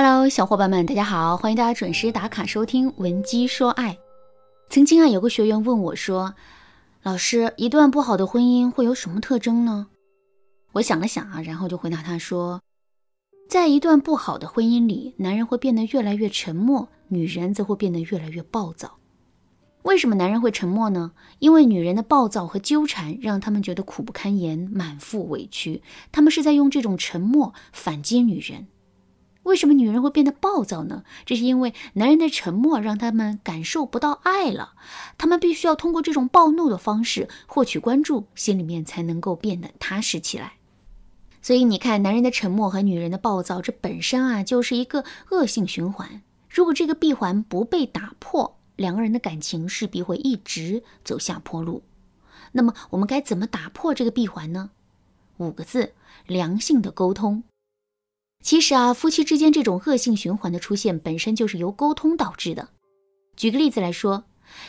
Hello，小伙伴们，大家好，欢迎大家准时打卡收听《闻鸡说爱》。曾经啊，有个学员问我说：“老师，一段不好的婚姻会有什么特征呢？”我想了想啊，然后就回答他说：“在一段不好的婚姻里，男人会变得越来越沉默，女人则会变得越来越暴躁。为什么男人会沉默呢？因为女人的暴躁和纠缠让他们觉得苦不堪言，满腹委屈，他们是在用这种沉默反击女人。”为什么女人会变得暴躁呢？这是因为男人的沉默让他们感受不到爱了，他们必须要通过这种暴怒的方式获取关注，心里面才能够变得踏实起来。所以你看，男人的沉默和女人的暴躁，这本身啊就是一个恶性循环。如果这个闭环不被打破，两个人的感情势必会一直走下坡路。那么我们该怎么打破这个闭环呢？五个字：良性的沟通。其实啊，夫妻之间这种恶性循环的出现，本身就是由沟通导致的。举个例子来说，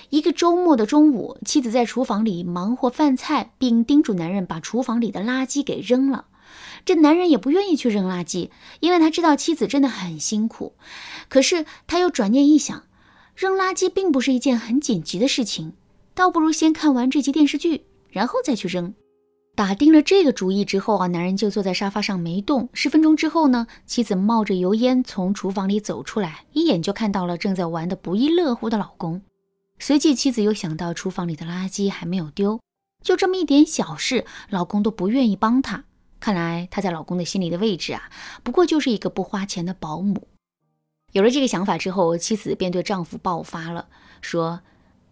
一个周末的中午，妻子在厨房里忙活饭菜，并叮嘱男人把厨房里的垃圾给扔了。这男人也不愿意去扔垃圾，因为他知道妻子真的很辛苦。可是他又转念一想，扔垃圾并不是一件很紧急的事情，倒不如先看完这集电视剧，然后再去扔。打定了这个主意之后啊，男人就坐在沙发上没动。十分钟之后呢，妻子冒着油烟从厨房里走出来，一眼就看到了正在玩的不亦乐乎的老公。随即，妻子又想到厨房里的垃圾还没有丢，就这么一点小事，老公都不愿意帮她。看来她在老公的心里的位置啊，不过就是一个不花钱的保姆。有了这个想法之后，妻子便对丈夫爆发了，说。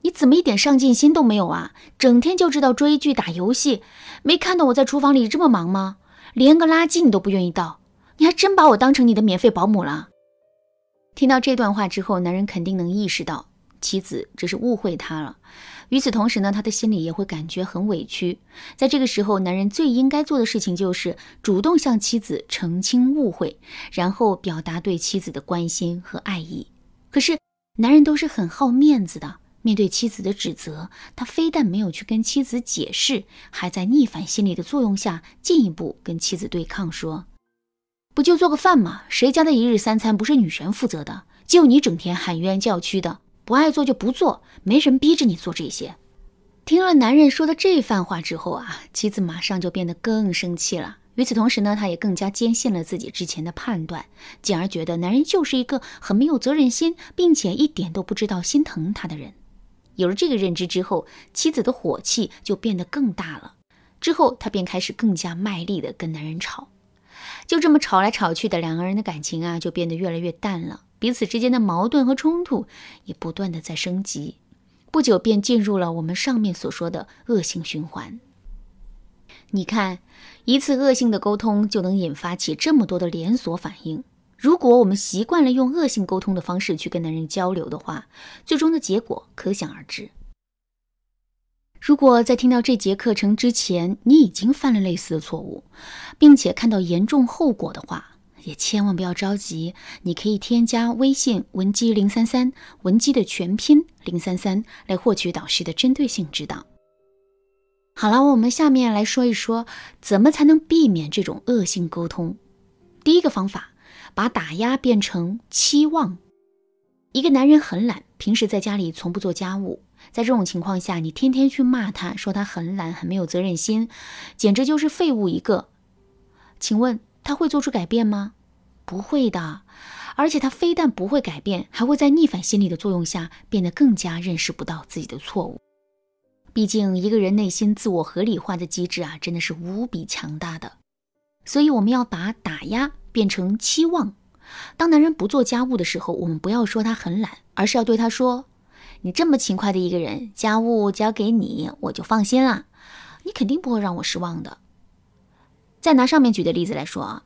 你怎么一点上进心都没有啊？整天就知道追剧打游戏，没看到我在厨房里这么忙吗？连个垃圾你都不愿意倒，你还真把我当成你的免费保姆了。听到这段话之后，男人肯定能意识到妻子这是误会他了。与此同时呢，他的心里也会感觉很委屈。在这个时候，男人最应该做的事情就是主动向妻子澄清误会，然后表达对妻子的关心和爱意。可是，男人都是很好面子的。面对妻子的指责，他非但没有去跟妻子解释，还在逆反心理的作用下，进一步跟妻子对抗，说：“不就做个饭吗？谁家的一日三餐不是女人负责的？就你整天喊冤叫屈的，不爱做就不做，没人逼着你做这些。”听了男人说的这番话之后啊，妻子马上就变得更生气了。与此同时呢，她也更加坚信了自己之前的判断，进而觉得男人就是一个很没有责任心，并且一点都不知道心疼她的人。有了这个认知之后，妻子的火气就变得更大了。之后，他便开始更加卖力的跟男人吵，就这么吵来吵去的，两个人的感情啊就变得越来越淡了，彼此之间的矛盾和冲突也不断的在升级，不久便进入了我们上面所说的恶性循环。你看，一次恶性的沟通就能引发起这么多的连锁反应。如果我们习惯了用恶性沟通的方式去跟男人交流的话，最终的结果可想而知。如果在听到这节课程之前，你已经犯了类似的错误，并且看到严重后果的话，也千万不要着急。你可以添加微信文姬零三三，文姬的全拼零三三，来获取导师的针对性指导。好了，我们下面来说一说，怎么才能避免这种恶性沟通。第一个方法。把打压变成期望。一个男人很懒，平时在家里从不做家务。在这种情况下，你天天去骂他，说他很懒，很没有责任心，简直就是废物一个。请问他会做出改变吗？不会的。而且他非但不会改变，还会在逆反心理的作用下变得更加认识不到自己的错误。毕竟一个人内心自我合理化的机制啊，真的是无比强大的。所以我们要把打压。变成期望。当男人不做家务的时候，我们不要说他很懒，而是要对他说：“你这么勤快的一个人，家务交给你，我就放心了。你肯定不会让我失望的。”再拿上面举的例子来说啊，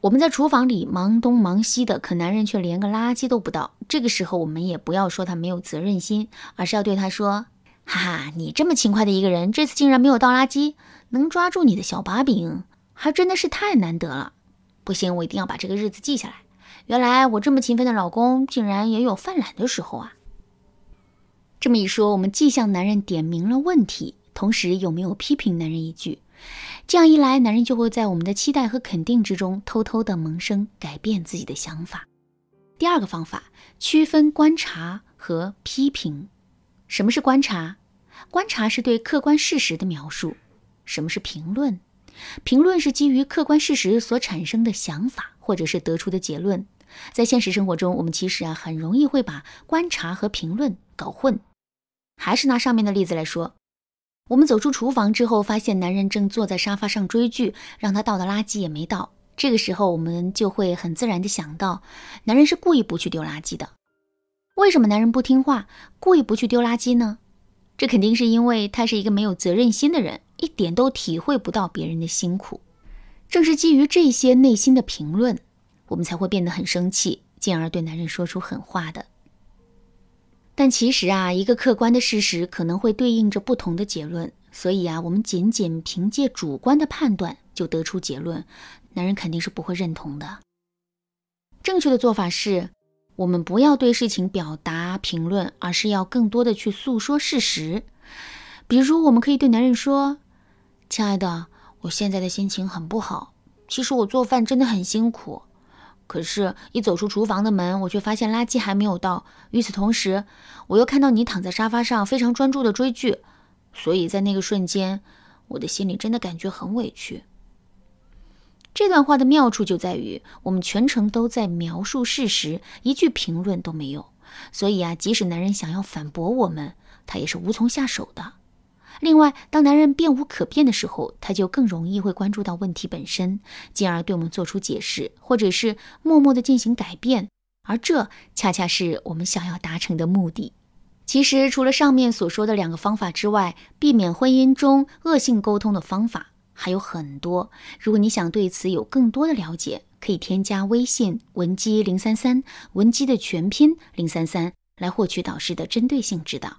我们在厨房里忙东忙西的，可男人却连个垃圾都不倒。这个时候，我们也不要说他没有责任心，而是要对他说：“哈哈，你这么勤快的一个人，这次竟然没有倒垃圾，能抓住你的小把柄，还真的是太难得了。”不行，我一定要把这个日子记下来。原来我这么勤奋的老公，竟然也有犯懒的时候啊！这么一说，我们既向男人点明了问题，同时又没有批评男人一句。这样一来，男人就会在我们的期待和肯定之中，偷偷的萌生改变自己的想法。第二个方法，区分观察和批评。什么是观察？观察是对客观事实的描述。什么是评论？评论是基于客观事实所产生的想法，或者是得出的结论。在现实生活中，我们其实啊很容易会把观察和评论搞混。还是拿上面的例子来说，我们走出厨房之后，发现男人正坐在沙发上追剧，让他倒的垃圾也没倒。这个时候，我们就会很自然的想到，男人是故意不去丢垃圾的。为什么男人不听话，故意不去丢垃圾呢？这肯定是因为他是一个没有责任心的人，一点都体会不到别人的辛苦。正是基于这些内心的评论，我们才会变得很生气，进而对男人说出狠话的。但其实啊，一个客观的事实可能会对应着不同的结论，所以啊，我们仅仅凭借主观的判断就得出结论，男人肯定是不会认同的。正确的做法是。我们不要对事情表达评论，而是要更多的去诉说事实。比如，我们可以对男人说：“亲爱的，我现在的心情很不好。其实我做饭真的很辛苦，可是，一走出厨房的门，我却发现垃圾还没有倒。与此同时，我又看到你躺在沙发上，非常专注的追剧。所以在那个瞬间，我的心里真的感觉很委屈。”这段话的妙处就在于，我们全程都在描述事实，一句评论都没有。所以啊，即使男人想要反驳我们，他也是无从下手的。另外，当男人变无可变的时候，他就更容易会关注到问题本身，进而对我们做出解释，或者是默默的进行改变。而这恰恰是我们想要达成的目的。其实，除了上面所说的两个方法之外，避免婚姻中恶性沟通的方法。还有很多，如果你想对此有更多的了解，可以添加微信文姬零三三，文姬的全拼零三三，来获取导师的针对性指导。